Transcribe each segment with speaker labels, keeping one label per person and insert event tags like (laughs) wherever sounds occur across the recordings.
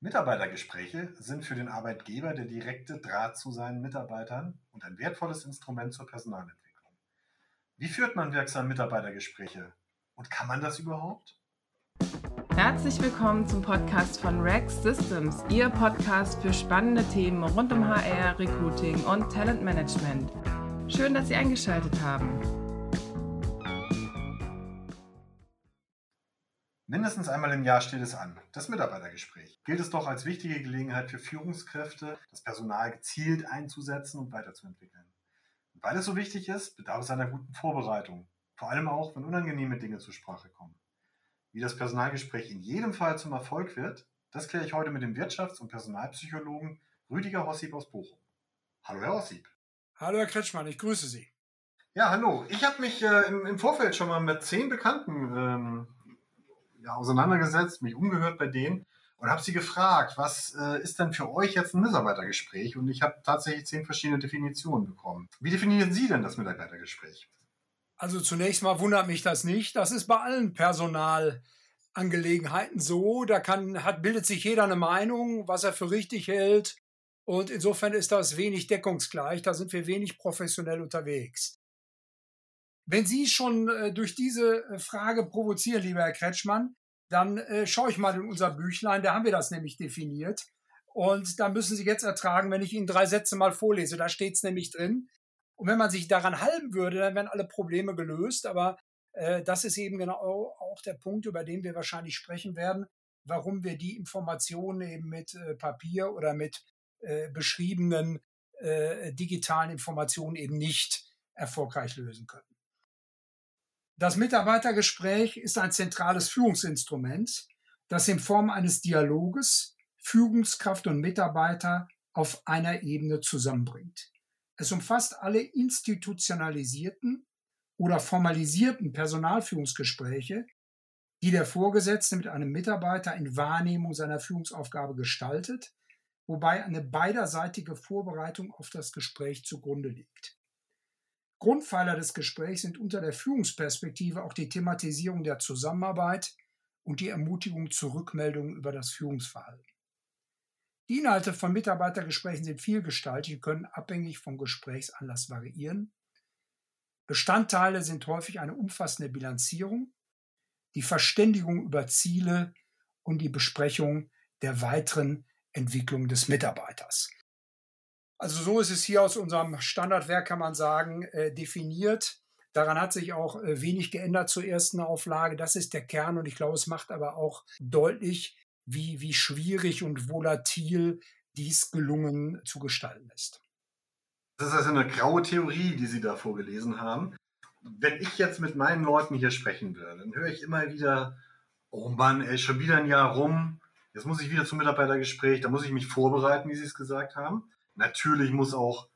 Speaker 1: Mitarbeitergespräche sind für den Arbeitgeber der direkte Draht zu seinen Mitarbeitern und ein wertvolles Instrument zur Personalentwicklung. Wie führt man wirksam Mitarbeitergespräche? Und kann man das überhaupt?
Speaker 2: Herzlich willkommen zum Podcast von Rex Systems, Ihr Podcast für spannende Themen rund um HR, Recruiting und Talentmanagement. Schön, dass Sie eingeschaltet haben.
Speaker 1: Mindestens einmal im Jahr steht es an, das Mitarbeitergespräch. Gilt es doch als wichtige Gelegenheit für Führungskräfte, das Personal gezielt einzusetzen und weiterzuentwickeln. Und weil es so wichtig ist, bedarf es einer guten Vorbereitung, vor allem auch, wenn unangenehme Dinge zur Sprache kommen. Wie das Personalgespräch in jedem Fall zum Erfolg wird, das kläre ich heute mit dem Wirtschafts- und Personalpsychologen Rüdiger Hossip aus Bochum. Hallo, Herr Hossip.
Speaker 3: Hallo, Herr Kretschmann, ich grüße Sie.
Speaker 1: Ja, hallo. Ich habe mich äh, im, im, Vorfeld schon mal mit zehn Bekannten ähm, ja, auseinandergesetzt, mich umgehört bei denen und habe sie gefragt, was äh, ist denn für euch jetzt ein Mitarbeitergespräch? Und ich habe tatsächlich zehn verschiedene Definitionen bekommen. Wie definieren Sie denn das Mitarbeitergespräch?
Speaker 3: Also zunächst mal wundert mich das nicht. Das ist bei allen Personalangelegenheiten so. Da kann, hat, bildet sich jeder eine Meinung, was er für richtig hält. Und insofern ist das wenig deckungsgleich. Da sind wir wenig professionell unterwegs. Wenn Sie schon äh, durch diese äh, Frage provozieren, lieber Herr Kretschmann, dann äh, schaue ich mal in unser Büchlein, da haben wir das nämlich definiert. Und da müssen Sie jetzt ertragen, wenn ich Ihnen drei Sätze mal vorlese. Da steht es nämlich drin. Und wenn man sich daran halten würde, dann wären alle Probleme gelöst. Aber äh, das ist eben genau auch der Punkt, über den wir wahrscheinlich sprechen werden, warum wir die Informationen eben mit äh, Papier oder mit äh, beschriebenen äh, digitalen Informationen eben nicht erfolgreich lösen können. Das Mitarbeitergespräch ist ein zentrales Führungsinstrument, das in Form eines Dialoges Führungskraft und Mitarbeiter auf einer Ebene zusammenbringt. Es umfasst alle institutionalisierten oder formalisierten Personalführungsgespräche, die der Vorgesetzte mit einem Mitarbeiter in Wahrnehmung seiner Führungsaufgabe gestaltet, wobei eine beiderseitige Vorbereitung auf das Gespräch zugrunde liegt. Grundpfeiler des Gesprächs sind unter der Führungsperspektive auch die Thematisierung der Zusammenarbeit und die Ermutigung zur Rückmeldung über das Führungsverhalten. Die Inhalte von Mitarbeitergesprächen sind vielgestaltig und können abhängig vom Gesprächsanlass variieren. Bestandteile sind häufig eine umfassende Bilanzierung, die Verständigung über Ziele und die Besprechung der weiteren Entwicklung des Mitarbeiters. Also so ist es hier aus unserem Standardwerk, kann man sagen, äh, definiert. Daran hat sich auch äh, wenig geändert zur ersten Auflage. Das ist der Kern und ich glaube, es macht aber auch deutlich, wie, wie schwierig und volatil dies gelungen zu gestalten ist.
Speaker 1: Das ist also eine graue Theorie, die Sie da vorgelesen haben. Wenn ich jetzt mit meinen Leuten hier sprechen würde, dann höre ich immer wieder, oh Mann, ey, schon wieder ein Jahr rum, jetzt muss ich wieder zum Mitarbeitergespräch, da muss ich mich vorbereiten, wie Sie es gesagt haben. Natürlich muss auch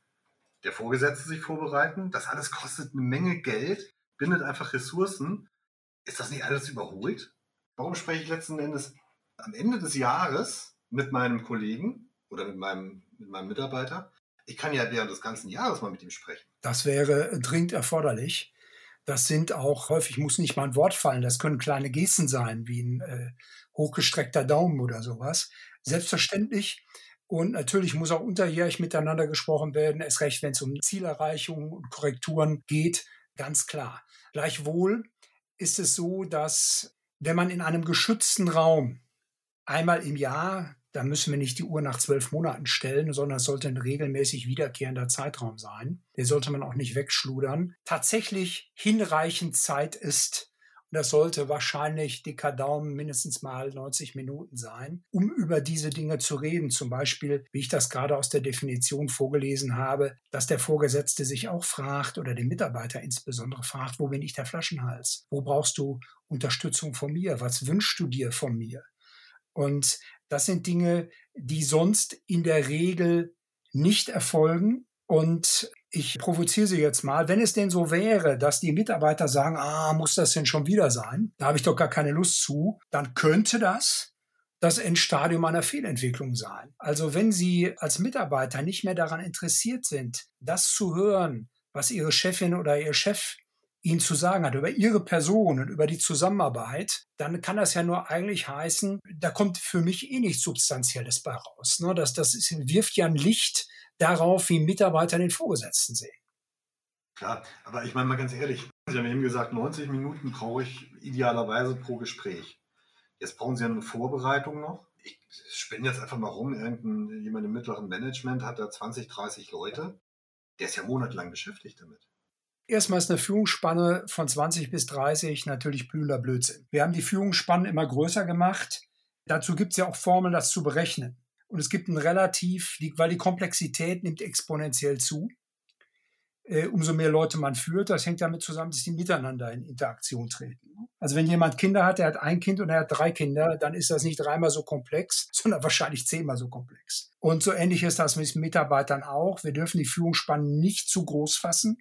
Speaker 1: der Vorgesetzte sich vorbereiten. Das alles kostet eine Menge Geld, bindet einfach Ressourcen. Ist das nicht alles überholt? Warum spreche ich letzten Endes am Ende des Jahres mit meinem Kollegen oder mit meinem, mit meinem Mitarbeiter? Ich kann ja während des ganzen Jahres mal mit ihm sprechen.
Speaker 3: Das wäre dringend erforderlich. Das sind auch häufig, muss nicht mal ein Wort fallen, das können kleine Gesten sein, wie ein äh, hochgestreckter Daumen oder sowas. Selbstverständlich und natürlich muss auch unterjährig miteinander gesprochen werden, erst recht, wenn es um Zielerreichungen und Korrekturen geht, ganz klar. Gleichwohl ist es so, dass wenn man in einem geschützten Raum einmal im Jahr, da müssen wir nicht die Uhr nach zwölf Monaten stellen, sondern es sollte ein regelmäßig wiederkehrender Zeitraum sein. Der sollte man auch nicht wegschludern. Tatsächlich hinreichend Zeit ist, das sollte wahrscheinlich dicker Daumen mindestens mal 90 Minuten sein, um über diese Dinge zu reden. Zum Beispiel, wie ich das gerade aus der Definition vorgelesen habe, dass der Vorgesetzte sich auch fragt oder den Mitarbeiter insbesondere fragt, wo bin ich der Flaschenhals? Wo brauchst du Unterstützung von mir? Was wünschst du dir von mir? Und das sind Dinge, die sonst in der Regel nicht erfolgen und ich provoziere Sie jetzt mal, wenn es denn so wäre, dass die Mitarbeiter sagen, ah, muss das denn schon wieder sein? Da habe ich doch gar keine Lust zu, dann könnte das das Endstadium einer Fehlentwicklung sein. Also wenn Sie als Mitarbeiter nicht mehr daran interessiert sind, das zu hören, was Ihre Chefin oder Ihr Chef Ihnen zu sagen hat, über Ihre Person und über die Zusammenarbeit, dann kann das ja nur eigentlich heißen, da kommt für mich eh nichts Substanzielles bei raus. Ne? Das, das wirft ja ein Licht darauf, wie Mitarbeiter den Vorgesetzten sehen.
Speaker 1: Klar, aber ich meine mal ganz ehrlich, Sie haben eben gesagt, 90 Minuten brauche ich idealerweise pro Gespräch. Jetzt brauchen Sie eine Vorbereitung noch. Ich spinne jetzt einfach mal rum, irgendjemand im mittleren Management hat da 20, 30 Leute. Der ist ja monatelang beschäftigt damit.
Speaker 3: Erstmal ist eine Führungsspanne von 20 bis 30 natürlich blühender Blödsinn. Wir haben die Führungsspannen immer größer gemacht. Dazu gibt es ja auch Formeln, das zu berechnen. Und es gibt ein relativ, weil die Komplexität nimmt exponentiell zu. Äh, umso mehr Leute man führt, das hängt damit zusammen, dass die miteinander in Interaktion treten. Also wenn jemand Kinder hat, der hat ein Kind und er hat drei Kinder, dann ist das nicht dreimal so komplex, (laughs) sondern wahrscheinlich zehnmal so komplex. Und so ähnlich ist das mit Mitarbeitern auch. Wir dürfen die Führungsspannen nicht zu groß fassen.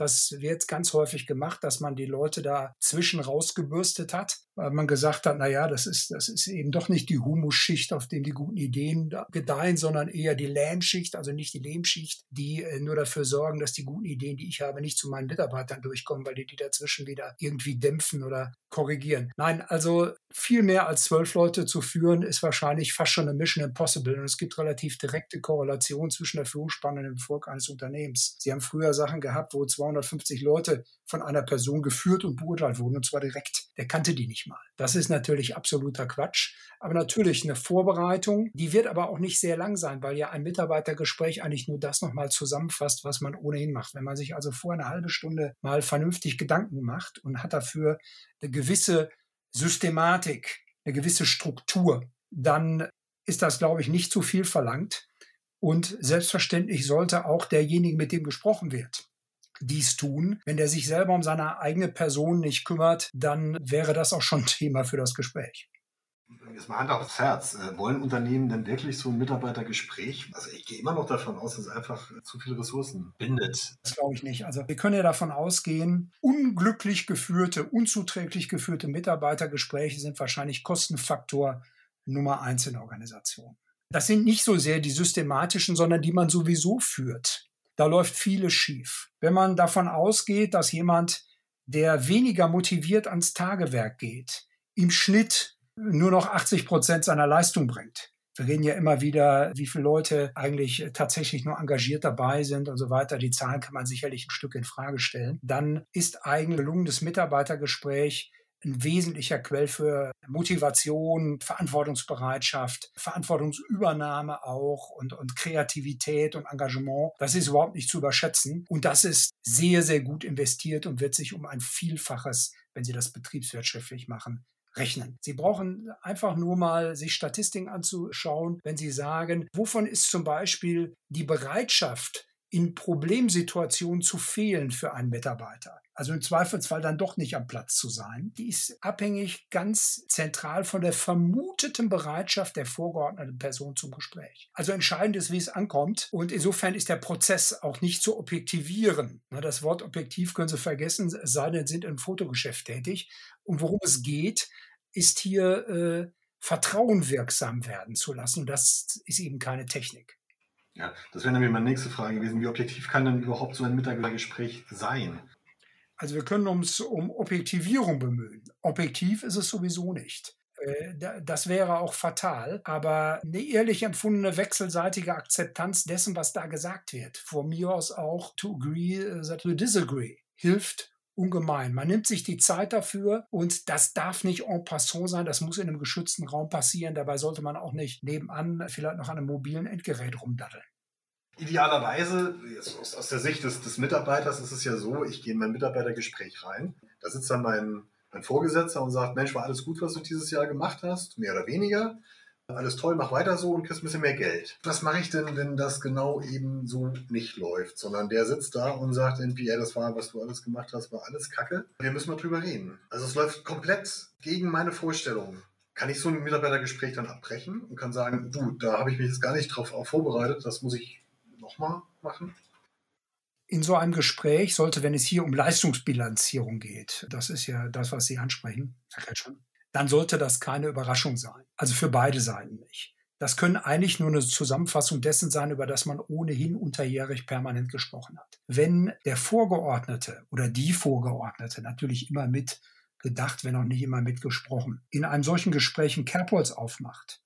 Speaker 3: Das wird ganz häufig gemacht, dass man die Leute da zwischen rausgebürstet hat, weil man gesagt hat, na ja, das ist, das ist eben doch nicht die Humusschicht, auf dem die guten Ideen gedeihen, sondern eher die Lehmschicht, also nicht die Lehmschicht, die äh, nur dafür sorgen, dass die guten Ideen, die ich habe, nicht zu meinen Mitarbeitern durchkommen, weil die die dazwischen wieder irgendwie dämpfen oder korrigieren. Nein, also viel mehr als zwölf Leute zu führen, ist wahrscheinlich fast schon eine Mission impossible. Und es gibt relativ direkte Korrelationen zwischen der Führungsspanne und dem Erfolg eines Unternehmens. Sie haben früher Sachen gehabt, wo 250 Leute von einer Person geführt und beurteilt wurden, und zwar direkt. Der kannte die nicht mal. Das ist natürlich absoluter Quatsch. Aber natürlich eine Vorbereitung, die wird aber auch nicht sehr lang sein, weil ja ein Mitarbeitergespräch eigentlich nur das nochmal zusammenfasst, was man ohnehin macht. Wenn man sich also vor eine halbe Stunde mal vernünftig Gedanken macht und hat dafür eine gewisse Systematik, eine gewisse Struktur, dann ist das, glaube ich, nicht zu viel verlangt. Und selbstverständlich sollte auch derjenige, mit dem gesprochen wird, dies tun. Wenn der sich selber um seine eigene Person nicht kümmert, dann wäre das auch schon (laughs) Thema für das Gespräch.
Speaker 1: Jetzt mal Hand aufs Herz. Äh, wollen Unternehmen denn wirklich so ein Mitarbeitergespräch? Also ich gehe immer noch davon aus, dass es einfach zu viele Ressourcen bindet.
Speaker 3: Das glaube ich nicht. Also wir können ja davon ausgehen, unglücklich geführte, unzuträglich geführte Mitarbeitergespräche sind wahrscheinlich Kostenfaktor Nummer eins in der Organisation. Das sind nicht so sehr die systematischen, sondern die man sowieso führt. Da läuft vieles schief. Wenn man davon ausgeht, dass jemand, der weniger motiviert ans Tagewerk geht, im Schnitt nur noch 80 Prozent seiner Leistung bringt. Wir reden ja immer wieder, wie viele Leute eigentlich tatsächlich nur engagiert dabei sind und so weiter. Die Zahlen kann man sicherlich ein Stück in Frage stellen. Dann ist ein gelungenes Mitarbeitergespräch ein wesentlicher Quell für Motivation, Verantwortungsbereitschaft, Verantwortungsübernahme auch und, und Kreativität und Engagement. Das ist überhaupt nicht zu überschätzen. Und das ist sehr, sehr gut investiert und wird sich um ein Vielfaches, wenn Sie das betriebswirtschaftlich machen, rechnen. Sie brauchen einfach nur mal sich Statistiken anzuschauen, wenn Sie sagen, wovon ist zum Beispiel die Bereitschaft, in Problemsituationen zu fehlen für einen Mitarbeiter. Also im Zweifelsfall dann doch nicht am Platz zu sein. Die ist abhängig ganz zentral von der vermuteten Bereitschaft der vorgeordneten Person zum Gespräch. Also entscheidend ist, wie es ankommt. Und insofern ist der Prozess auch nicht zu objektivieren. Das Wort objektiv können Sie vergessen, es sei denn, sind im Fotogeschäft tätig. Und worum es geht, ist hier äh, Vertrauen wirksam werden zu lassen. Und das ist eben keine Technik.
Speaker 1: Ja, das wäre nämlich meine nächste Frage gewesen. Wie objektiv kann denn überhaupt so ein Mitarbeitergespräch sein?
Speaker 3: Also wir können uns um Objektivierung bemühen. Objektiv ist es sowieso nicht. Äh, das wäre auch fatal, aber eine ehrlich empfundene wechselseitige Akzeptanz dessen, was da gesagt wird, von mir aus auch to agree äh, we disagree, hilft ungemein. Man nimmt sich die Zeit dafür und das darf nicht en passant sein, das muss in einem geschützten Raum passieren. Dabei sollte man auch nicht nebenan vielleicht noch an einem mobilen Endgerät rumdaddeln.
Speaker 1: Idealerweise, aus, der Sicht des, des, Mitarbeiters ist es ja so, ich gehe in mein Mitarbeitergespräch rein, da sitzt dann mein, mein Vorgesetzter und sagt, Mensch, war alles gut, was du dieses Jahr gemacht hast, mehr oder weniger alles toll, mach weiter so und kriegst ein bisschen mehr Geld. Was mache ich denn, wenn das genau eben so nicht läuft, sondern der sitzt da und sagt irgendwie, ey, das war, was du alles gemacht hast, war alles Kacke. Wir müssen mal drüber reden. Also es läuft komplett gegen meine Vorstellungen. Kann ich so ein Mitarbeitergespräch dann abbrechen und kann sagen, du, da habe ich mich jetzt gar nicht drauf vorbereitet, das muss ich nochmal machen?
Speaker 3: in so einem Gespräch sollte, wenn es hier um Leistungsbilanzierung geht, das ist ja das, was Sie ansprechen, Herr Kretschmann, dann sollte das keine Überraschung sein. Also für beide Seiten nicht. Das können eigentlich nur eine Zusammenfassung dessen sein, über das man ohnehin unterjährig permanent gesprochen hat. Wenn der Vorgeordnete oder die Vorgeordnete natürlich immer mit gedacht, wenn auch nicht immer mitgesprochen, in einem solchen Gespräch ein Kerbholz aufmacht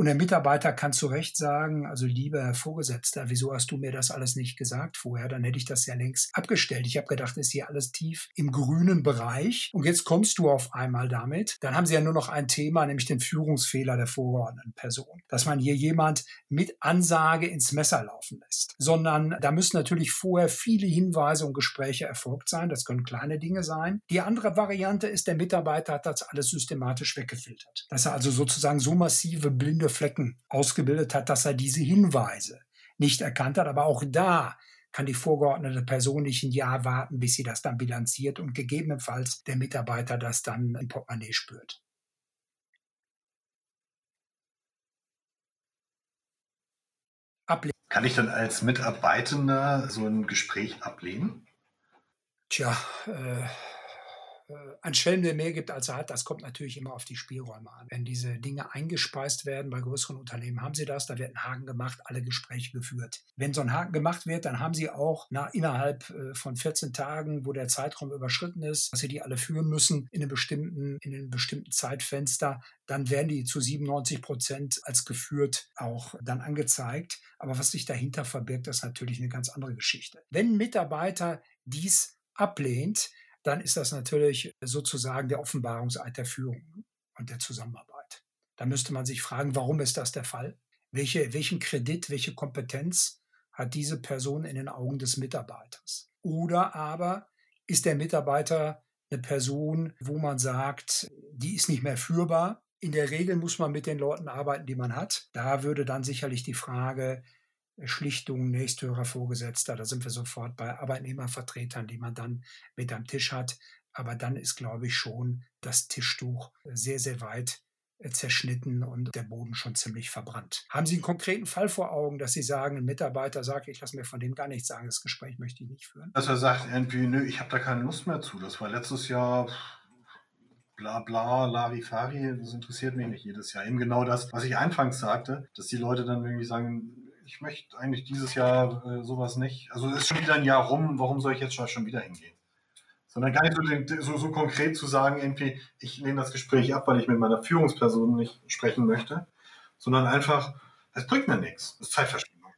Speaker 3: und der Mitarbeiter kann zu Recht sagen, also lieber Herr Vorgesetzter, wieso hast du mir das alles nicht gesagt vorher? Dann hätte ich das ja längst abgestellt. Ich habe gedacht, ist hier alles tief im grünen Bereich. Und jetzt kommst du auf einmal damit. Dann haben sie ja nur noch ein Thema, nämlich den Führungsfehler der vorgeordneten Person. Dass man hier jemand mit Ansage ins Messer laufen lässt. Sondern da müssen natürlich vorher viele Hinweise und Gespräche erfolgt sein. Das können kleine Dinge sein. Die andere Variante ist, der Mitarbeiter hat das alles systematisch weggefiltert. Dass er also sozusagen so massive blinde Flecken ausgebildet hat, dass er diese Hinweise nicht erkannt hat. Aber auch da kann die vorgeordnete Person nicht ein Jahr warten, bis sie das dann bilanziert und gegebenenfalls der Mitarbeiter das dann im Portemonnaie spürt.
Speaker 1: Ablehnen. Kann ich dann als Mitarbeitender so ein Gespräch ablehnen?
Speaker 3: Tja, äh, äh, ein Schelm, der mehr gibt, als er hat, das kommt natürlich immer auf die Spielräume an. Wenn diese Dinge eingespeist werden, bei größeren Unternehmen haben sie das, da wird ein Haken gemacht, alle Gespräche geführt. Wenn so ein Haken gemacht wird, dann haben sie auch na, innerhalb äh, von 14 Tagen, wo der Zeitraum überschritten ist, dass sie die alle führen müssen in einem bestimmten, in einem bestimmten Zeitfenster, dann werden die zu 97 Prozent als geführt auch dann angezeigt. Aber was sich dahinter verbirgt, ist natürlich eine ganz andere Geschichte. Wenn ein Mitarbeiter dies ablehnt, dann ist das natürlich sozusagen der Offenbarungseid der Führung und der Zusammenarbeit. Da müsste man sich fragen, warum ist das der Fall? Welche, welchen Kredit, welche Kompetenz hat diese Person in den Augen des Mitarbeiters? Oder aber ist der Mitarbeiter eine Person, wo man sagt, die ist nicht mehr führbar. In der Regel muss man mit den Leuten arbeiten, die man hat. Da würde dann sicherlich die Frage Schlichtung, nächsthöherer Vorgesetzter, da sind wir sofort bei Arbeitnehmervertretern, die man dann mit am Tisch hat. Aber dann ist, glaube ich, schon das Tischtuch sehr, sehr weit äh, zerschnitten und der Boden schon ziemlich verbrannt. Haben Sie einen konkreten Fall vor Augen, dass Sie sagen, ein Mitarbeiter sagt, ich lasse mir von dem gar nichts sagen, das Gespräch möchte ich nicht führen?
Speaker 1: Dass er sagt irgendwie, nö, ich habe da keine Lust mehr zu. Das war letztes Jahr bla bla, Larifari, das interessiert mich nicht jedes Jahr. Eben genau das, was ich anfangs sagte, dass die Leute dann irgendwie sagen, ich möchte eigentlich dieses Jahr äh, sowas nicht. Also es ist schon wieder ein Jahr rum, warum soll ich jetzt schon wieder hingehen? Sondern gar nicht so, so, so konkret zu sagen, irgendwie, ich lehne das Gespräch ab, weil ich mit meiner Führungsperson nicht sprechen möchte, sondern einfach, es bringt mir nichts. Es ist Zeitverschwendung.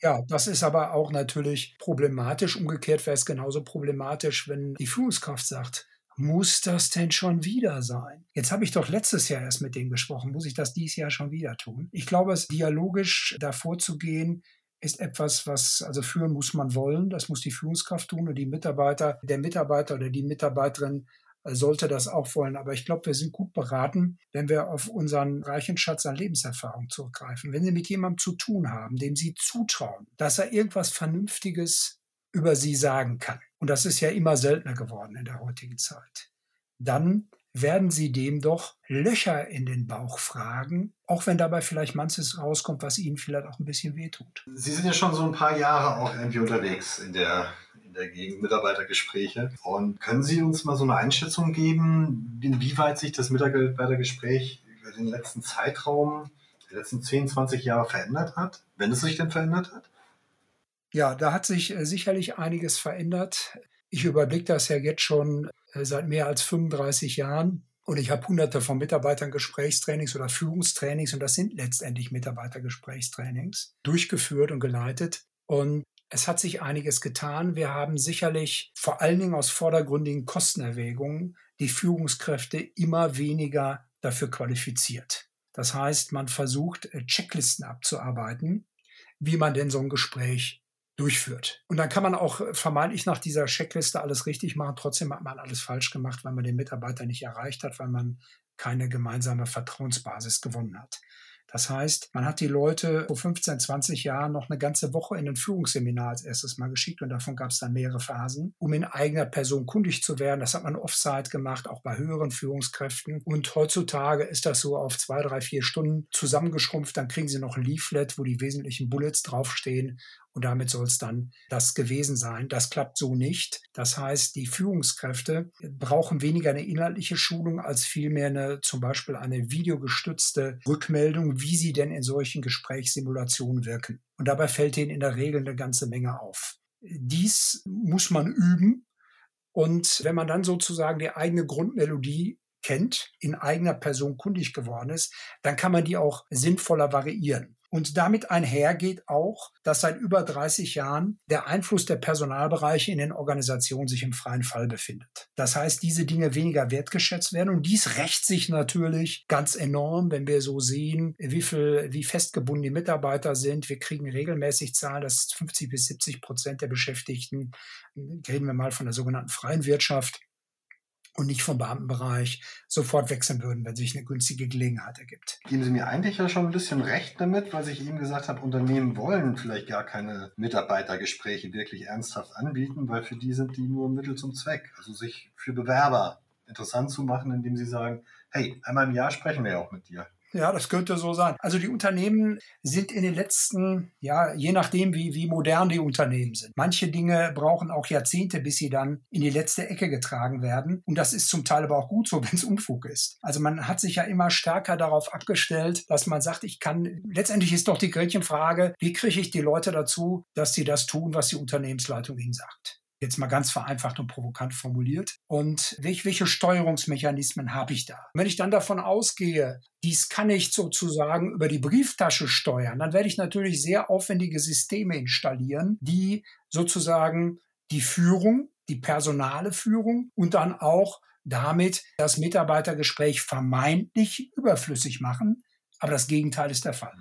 Speaker 3: Ja, das ist aber auch natürlich problematisch. Umgekehrt wäre es genauso problematisch, wenn die Führungskraft sagt, muss das denn schon wieder sein? Jetzt habe ich doch letztes Jahr erst mit denen gesprochen. Muss ich das dieses Jahr schon wieder tun? Ich glaube, es dialogisch davor zu gehen, ist etwas, was, also führen muss man wollen. Das muss die Führungskraft tun und die Mitarbeiter, der Mitarbeiter oder die Mitarbeiterin äh, sollte das auch wollen. Aber ich glaube, wir sind gut beraten, wenn wir auf unseren reichen Schatz an Lebenserfahrung zurückgreifen. Wenn Sie mit jemandem zu tun haben, dem Sie zutrauen, dass er irgendwas Vernünftiges über Sie sagen kann, und das ist ja immer seltener geworden in der heutigen Zeit, dann werden Sie dem doch Löcher in den Bauch fragen, auch wenn dabei vielleicht manches rauskommt, was Ihnen vielleicht auch ein bisschen wehtut.
Speaker 1: Sie sind ja schon so ein paar Jahre auch irgendwie unterwegs in der, in der Gegend Mitarbeitergespräche. Und können Sie uns mal so eine Einschätzung geben, inwieweit sich das Mitarbeitergespräch über den letzten Zeitraum, die letzten 10, 20 Jahre verändert hat, wenn es sich denn verändert hat?
Speaker 3: Ja, da hat sich äh, sicherlich einiges verändert. Ich überblicke das ja jetzt schon äh, seit mehr als 35 Jahren. Und ich habe hunderte von Mitarbeitern Gesprächstrainings oder Führungstrainings, und das sind letztendlich Mitarbeitergesprächstrainings, durchgeführt und geleitet. Und es hat sich einiges getan. Wir haben sicherlich vor allen Dingen aus vordergründigen Kostenerwägungen die Führungskräfte immer weniger dafür qualifiziert. Das heißt, man versucht, äh, Checklisten abzuarbeiten, wie man denn so ein Gespräch durchführt. Und dann kann man auch äh, vermeintlich nach dieser Checkliste alles richtig machen. Trotzdem hat man alles falsch gemacht, weil man den Mitarbeiter nicht erreicht hat, weil man keine gemeinsame Vertrauensbasis gewonnen hat. Das heißt, man hat die Leute vor 15, 20 Jahren noch eine ganze Woche in ein Führungsseminar als erstes mal geschickt und davon gab es dann mehrere Phasen, um in eigener Person kundig zu werden. Das hat man offside gemacht, auch bei höheren Führungskräften. Und heutzutage ist das so auf zwei, drei, vier Stunden zusammengeschrumpft. Dann kriegen sie noch ein Leaflet, wo die wesentlichen Bullets draufstehen und damit soll es dann das gewesen sein. Das klappt so nicht. Das heißt, die Führungskräfte brauchen weniger eine inhaltliche Schulung als vielmehr eine, zum Beispiel eine videogestützte Rückmeldung, wie sie denn in solchen Gesprächssimulationen wirken. Und dabei fällt ihnen in der Regel eine ganze Menge auf. Dies muss man üben. Und wenn man dann sozusagen die eigene Grundmelodie kennt, in eigener Person kundig geworden ist, dann kann man die auch sinnvoller variieren. Und damit einhergeht auch, dass seit über 30 Jahren der Einfluss der Personalbereiche in den Organisationen sich im freien Fall befindet. Das heißt, diese Dinge weniger wertgeschätzt werden und dies rächt sich natürlich ganz enorm, wenn wir so sehen, wie viel, wie festgebunden die Mitarbeiter sind. Wir kriegen regelmäßig Zahlen, dass 50 bis 70 Prozent der Beschäftigten, reden wir mal von der sogenannten freien Wirtschaft, und nicht vom Beamtenbereich sofort wechseln würden, wenn sich eine günstige Gelegenheit ergibt.
Speaker 1: Geben Sie mir eigentlich ja schon ein bisschen recht damit, weil ich eben gesagt habe, Unternehmen wollen vielleicht gar keine Mitarbeitergespräche wirklich ernsthaft anbieten, weil für die sind die nur Mittel zum Zweck. Also sich für Bewerber interessant zu machen, indem sie sagen, hey, einmal im Jahr sprechen wir ja auch mit dir.
Speaker 3: Ja, das könnte so sein. Also die Unternehmen sind in den letzten, ja, je nachdem, wie, wie modern die Unternehmen sind. Manche Dinge brauchen auch Jahrzehnte, bis sie dann in die letzte Ecke getragen werden. Und das ist zum Teil aber auch gut so, (laughs) wenn es Unfug ist. Also man hat sich ja immer stärker darauf abgestellt, dass man sagt, ich kann, letztendlich ist doch die Gretchenfrage, wie kriege ich die Leute dazu, dass sie das tun, was die Unternehmensleitung ihnen sagt jetzt mal ganz vereinfacht und provokant formuliert. Und welche Steuerungsmechanismen habe ich da? Wenn ich dann davon ausgehe, dies kann ich sozusagen über die Brieftasche steuern, dann werde ich natürlich sehr aufwendige Systeme installieren, die sozusagen die Führung, die personale Führung und dann auch damit das Mitarbeitergespräch vermeintlich überflüssig machen. Aber das Gegenteil ist der Fall.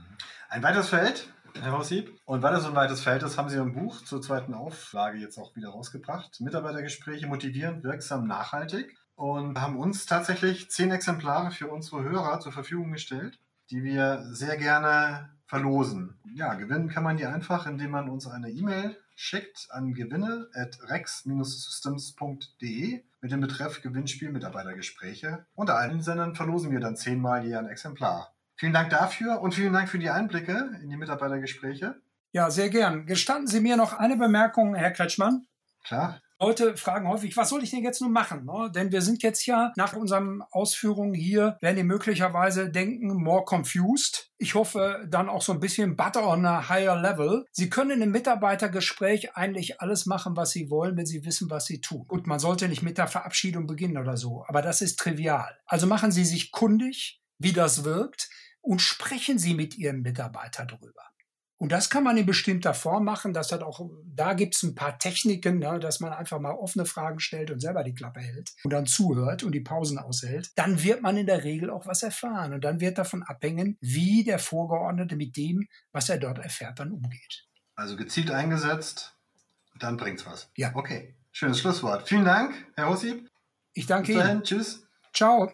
Speaker 1: Ein weiteres Feld, Herr Haussieb. Und weil es so ein weites Feld ist, haben Sie ein Buch zur zweiten Auflage jetzt auch wieder rausgebracht. Mitarbeitergespräche motivierend, wirksam, nachhaltig. Und haben uns tatsächlich zehn Exemplare für unsere Hörer zur Verfügung gestellt, die wir sehr gerne verlosen. Ja, gewinnen kann man die einfach, indem man uns eine E-Mail schickt an gewinne at rex-systems.de mit dem Betreff Gewinnspiel Mitarbeitergespräche. Unter allen Sendern verlosen wir dann zehnmal je ein Exemplar. Vielen Dank dafür und vielen Dank für die Einblicke in die Mitarbeitergespräche.
Speaker 3: Ja, sehr gern. Gestatten Sie mir noch eine Bemerkung, Herr Kretschmann?
Speaker 1: Klar.
Speaker 3: Leute fragen häufig, was soll ich denn jetzt nun machen? Ne? Denn wir sind jetzt ja nach unseren Ausführungen hier, werden die möglicherweise denken, more confused. Ich hoffe dann auch so ein bisschen butter on a higher level. Sie können im Mitarbeitergespräch eigentlich alles machen, was Sie wollen, wenn Sie wissen, was Sie tun. Gut, man sollte nicht mit der Verabschiedung beginnen oder so, aber das ist trivial. Also machen Sie sich kundig, wie das wirkt und sprechen Sie mit Ihrem Mitarbeiter darüber. Und das kann man in bestimmter Form machen. Das hat auch, da gibt es ein paar Techniken, ne, dass man einfach mal offene Fragen stellt und selber die Klappe hält und dann zuhört und die Pausen aushält. Dann wird man in der Regel auch was erfahren. Und dann wird davon abhängen, wie der Vorgeordnete mit dem, was er dort erfährt, dann umgeht.
Speaker 1: Also gezielt eingesetzt, dann bringt's was.
Speaker 3: Ja.
Speaker 1: Okay. Schönes Schlusswort. Vielen Dank, Herr Hossieb.
Speaker 3: Ich danke Bis dahin. Ihnen.
Speaker 1: Tschüss.
Speaker 3: Ciao.